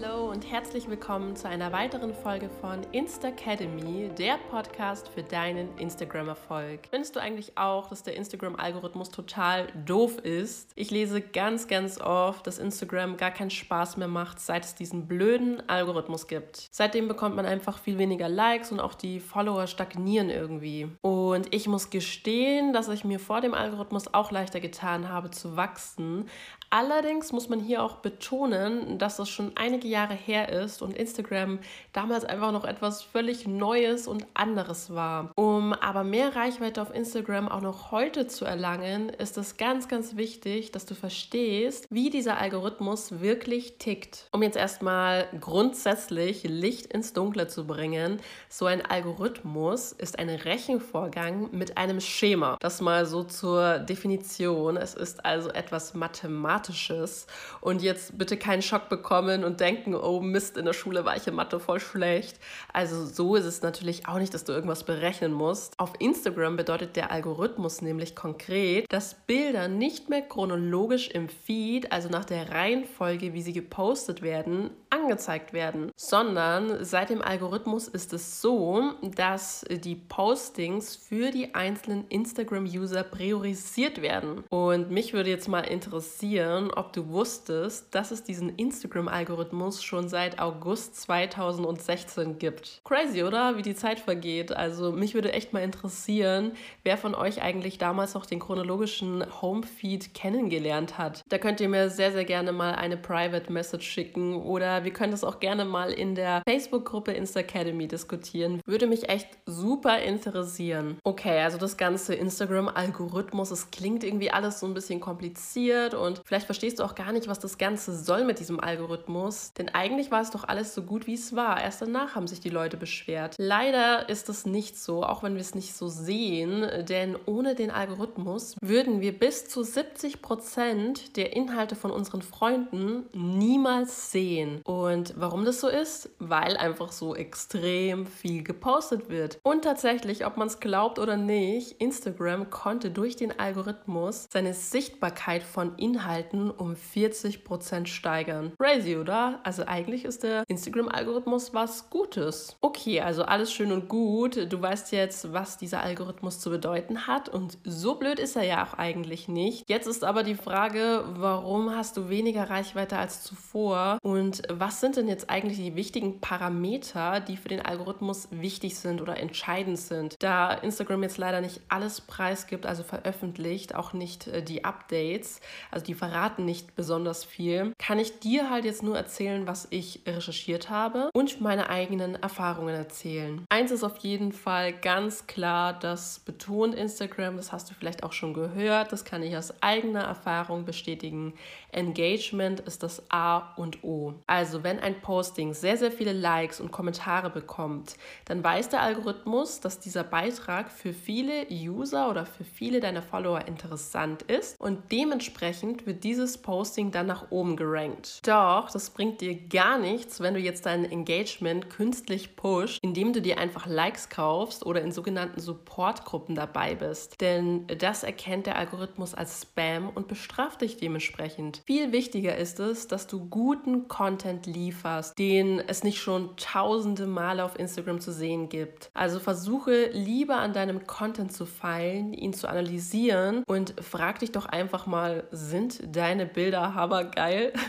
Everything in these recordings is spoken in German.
Hello. Und herzlich willkommen zu einer weiteren Folge von Instacademy, der Podcast für deinen Instagram-Erfolg. Findest du eigentlich auch, dass der Instagram-Algorithmus total doof ist? Ich lese ganz, ganz oft, dass Instagram gar keinen Spaß mehr macht, seit es diesen blöden Algorithmus gibt. Seitdem bekommt man einfach viel weniger Likes und auch die Follower stagnieren irgendwie. Und ich muss gestehen, dass ich mir vor dem Algorithmus auch leichter getan habe zu wachsen. Allerdings muss man hier auch betonen, dass das schon einige Jahre her ist und Instagram damals einfach noch etwas völlig Neues und anderes war. Um aber mehr Reichweite auf Instagram auch noch heute zu erlangen, ist es ganz, ganz wichtig, dass du verstehst, wie dieser Algorithmus wirklich tickt. Um jetzt erstmal grundsätzlich Licht ins Dunkle zu bringen, so ein Algorithmus ist ein Rechenvorgang mit einem Schema. Das mal so zur Definition. Es ist also etwas Mathematisches und jetzt bitte keinen Schock bekommen und denken, oh Mist, in der Schule war ich in Mathe voll schlecht. Also so ist es natürlich auch nicht, dass du irgendwas berechnen musst. Auf Instagram bedeutet der Algorithmus nämlich konkret, dass Bilder nicht mehr chronologisch im Feed, also nach der Reihenfolge, wie sie gepostet werden, angezeigt werden, sondern seit dem Algorithmus ist es so, dass die Postings für die einzelnen Instagram-User priorisiert werden. Und mich würde jetzt mal interessieren, ob du wusstest, dass es diesen Instagram-Algorithmus schon seit August 2016 gibt. Crazy, oder? Wie die Zeit vergeht. Also mich würde echt mal interessieren, wer von euch eigentlich damals noch den chronologischen Homefeed kennengelernt hat. Da könnt ihr mir sehr, sehr gerne mal eine Private Message schicken oder wir können das auch gerne mal in der Facebook-Gruppe Insta Academy diskutieren. Würde mich echt super interessieren. Okay, also das ganze Instagram-Algorithmus, es klingt irgendwie alles so ein bisschen kompliziert und Vielleicht verstehst du auch gar nicht, was das Ganze soll mit diesem Algorithmus. Denn eigentlich war es doch alles so gut, wie es war. Erst danach haben sich die Leute beschwert. Leider ist das nicht so, auch wenn wir es nicht so sehen. Denn ohne den Algorithmus würden wir bis zu 70 Prozent der Inhalte von unseren Freunden niemals sehen. Und warum das so ist? Weil einfach so extrem viel gepostet wird. Und tatsächlich, ob man es glaubt oder nicht, Instagram konnte durch den Algorithmus seine Sichtbarkeit von Inhalten um 40% steigern. Crazy, oder? Also eigentlich ist der Instagram-Algorithmus was Gutes. Okay, also alles schön und gut. Du weißt jetzt, was dieser Algorithmus zu bedeuten hat und so blöd ist er ja auch eigentlich nicht. Jetzt ist aber die Frage, warum hast du weniger Reichweite als zuvor und was sind denn jetzt eigentlich die wichtigen Parameter, die für den Algorithmus wichtig sind oder entscheidend sind? Da Instagram jetzt leider nicht alles preisgibt, also veröffentlicht, auch nicht äh, die Updates, also die verraten nicht besonders viel, kann ich dir halt jetzt nur erzählen, was ich recherchiert habe und meine eigenen Erfahrungen erzählen. Eins ist auf jeden Fall ganz klar, das betont Instagram, das hast du vielleicht auch schon gehört, das kann ich aus eigener Erfahrung bestätigen. Engagement ist das A und O. Also wenn ein Posting sehr, sehr viele Likes und Kommentare bekommt, dann weiß der Algorithmus, dass dieser Beitrag für viele User oder für viele deiner Follower interessant ist und dementsprechend wird dieses Posting dann nach oben gerankt. Doch, das bringt dir gar nichts, wenn du jetzt dein Engagement künstlich pusht, indem du dir einfach Likes kaufst oder in sogenannten Supportgruppen dabei bist. Denn das erkennt der Algorithmus als Spam und bestraft dich dementsprechend. Viel wichtiger ist es, dass du guten Content lieferst, den es nicht schon tausende Male auf Instagram zu sehen gibt. Also versuche lieber an deinem Content zu feilen, ihn zu analysieren und frag dich doch einfach mal, sind deine Bilder hammergeil?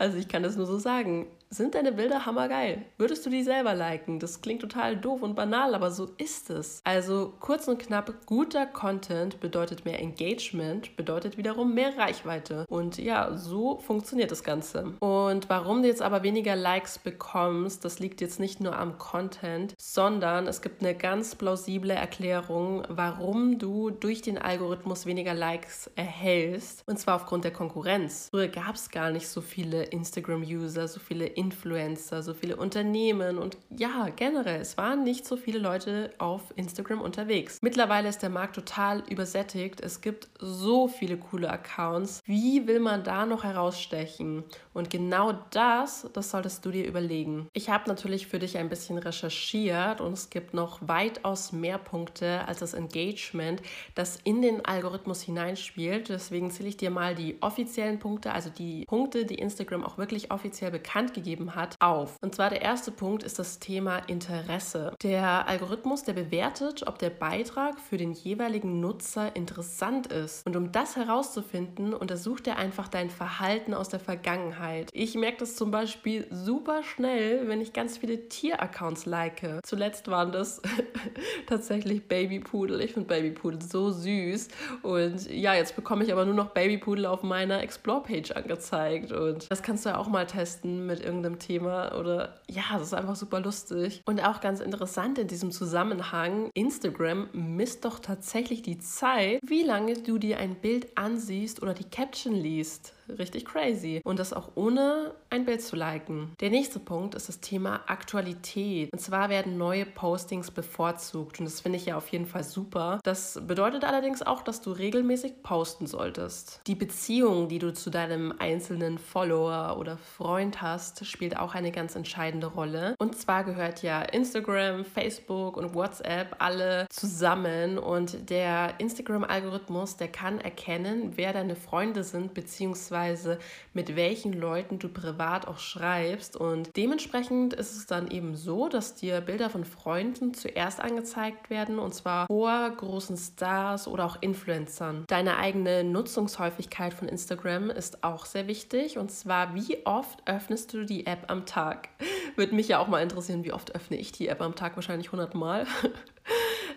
Also ich kann das nur so sagen. Sind deine Bilder hammergeil? Würdest du die selber liken? Das klingt total doof und banal, aber so ist es. Also kurz und knapp, guter Content bedeutet mehr Engagement, bedeutet wiederum mehr Reichweite. Und ja, so funktioniert das Ganze. Und warum du jetzt aber weniger Likes bekommst, das liegt jetzt nicht nur am Content, sondern es gibt eine ganz plausible Erklärung, warum du durch den Algorithmus weniger Likes erhältst. Und zwar aufgrund der Konkurrenz. Früher gab es gar nicht so viele Instagram-User, so viele Influencer, so viele Unternehmen und ja, generell, es waren nicht so viele Leute auf Instagram unterwegs. Mittlerweile ist der Markt total übersättigt. Es gibt so viele coole Accounts. Wie will man da noch herausstechen? Und genau das, das solltest du dir überlegen. Ich habe natürlich für dich ein bisschen recherchiert und es gibt noch weitaus mehr Punkte als das Engagement, das in den Algorithmus hineinspielt. Deswegen zähle ich dir mal die offiziellen Punkte, also die Punkte, die Instagram Instagram auch wirklich offiziell bekannt gegeben hat, auf. Und zwar der erste Punkt ist das Thema Interesse. Der Algorithmus, der bewertet, ob der Beitrag für den jeweiligen Nutzer interessant ist. Und um das herauszufinden, untersucht er einfach dein Verhalten aus der Vergangenheit. Ich merke das zum Beispiel super schnell, wenn ich ganz viele Tieraccounts like. Zuletzt waren das tatsächlich Babypudel. Ich finde Babypudel so süß. Und ja, jetzt bekomme ich aber nur noch Babypudel auf meiner Explore-Page angezeigt. Und das kannst du ja auch mal testen mit irgendeinem Thema. Oder ja, das ist einfach super lustig. Und auch ganz interessant in diesem Zusammenhang, Instagram misst doch tatsächlich die Zeit, wie lange du dir ein Bild ansiehst oder die Caption liest richtig crazy. Und das auch ohne ein Bild zu liken. Der nächste Punkt ist das Thema Aktualität. Und zwar werden neue Postings bevorzugt. Und das finde ich ja auf jeden Fall super. Das bedeutet allerdings auch, dass du regelmäßig posten solltest. Die Beziehung, die du zu deinem einzelnen Follower oder Freund hast, spielt auch eine ganz entscheidende Rolle. Und zwar gehört ja Instagram, Facebook und WhatsApp alle zusammen. Und der Instagram-Algorithmus, der kann erkennen, wer deine Freunde sind, beziehungsweise beziehungsweise mit welchen Leuten du privat auch schreibst. Und dementsprechend ist es dann eben so, dass dir Bilder von Freunden zuerst angezeigt werden und zwar vor großen Stars oder auch Influencern. Deine eigene Nutzungshäufigkeit von Instagram ist auch sehr wichtig und zwar wie oft öffnest du die App am Tag? Würde mich ja auch mal interessieren, wie oft öffne ich die App am Tag? Wahrscheinlich 100 Mal.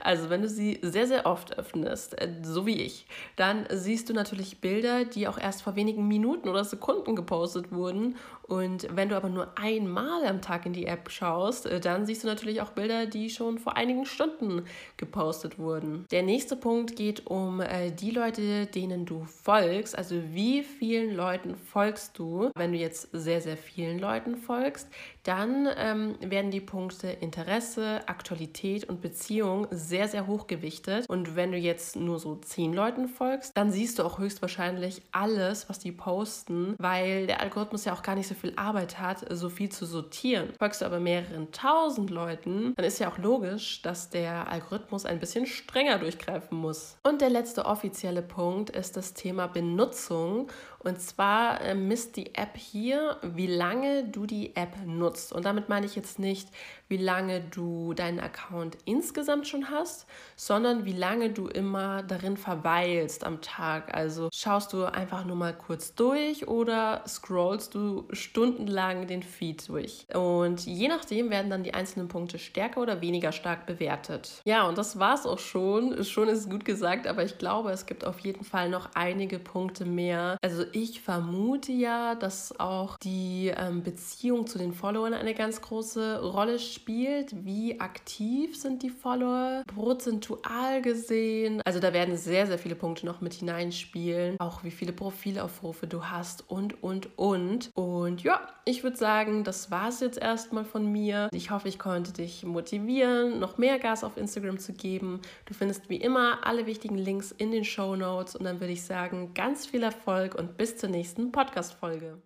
Also wenn du sie sehr, sehr oft öffnest, äh, so wie ich, dann siehst du natürlich Bilder, die auch erst vor wenigen Minuten oder Sekunden gepostet wurden und wenn du aber nur einmal am Tag in die App schaust, äh, dann siehst du natürlich auch Bilder, die schon vor einigen Stunden gepostet wurden. Der nächste Punkt geht um äh, die Leute, denen du folgst. Also wie vielen Leuten folgst du? Wenn du jetzt sehr, sehr vielen Leuten folgst, dann ähm, werden die Punkte Interesse, Aktualität und Beziehung sehr, sehr hoch gewichtet. Und wenn du jetzt nur so zehn Leuten folgst, dann siehst du auch höchstwahrscheinlich alles, was die posten, weil der Algorithmus ja auch gar nicht so so viel Arbeit hat, so viel zu sortieren. Folgst du aber mehreren tausend Leuten, dann ist ja auch logisch, dass der Algorithmus ein bisschen strenger durchgreifen muss. Und der letzte offizielle Punkt ist das Thema Benutzung. Und zwar äh, misst die App hier, wie lange du die App nutzt. Und damit meine ich jetzt nicht, wie lange du deinen Account insgesamt schon hast, sondern wie lange du immer darin verweilst am Tag. Also schaust du einfach nur mal kurz durch oder scrollst du stundenlang den Feed durch. Und je nachdem werden dann die einzelnen Punkte stärker oder weniger stark bewertet. Ja, und das war es auch schon. Schon ist gut gesagt, aber ich glaube, es gibt auf jeden Fall noch einige Punkte mehr. Also ich vermute ja, dass auch die ähm, Beziehung zu den Followern eine ganz große Rolle spielt. Wie aktiv sind die Follower? Prozentual gesehen. Also da werden sehr, sehr viele Punkte noch mit hineinspielen. Auch wie viele Profilaufrufe du hast und, und, und. Und und ja, ich würde sagen, das war es jetzt erstmal von mir. Ich hoffe, ich konnte dich motivieren, noch mehr Gas auf Instagram zu geben. Du findest wie immer alle wichtigen Links in den Show Notes und dann würde ich sagen, ganz viel Erfolg und bis zur nächsten Podcast-Folge.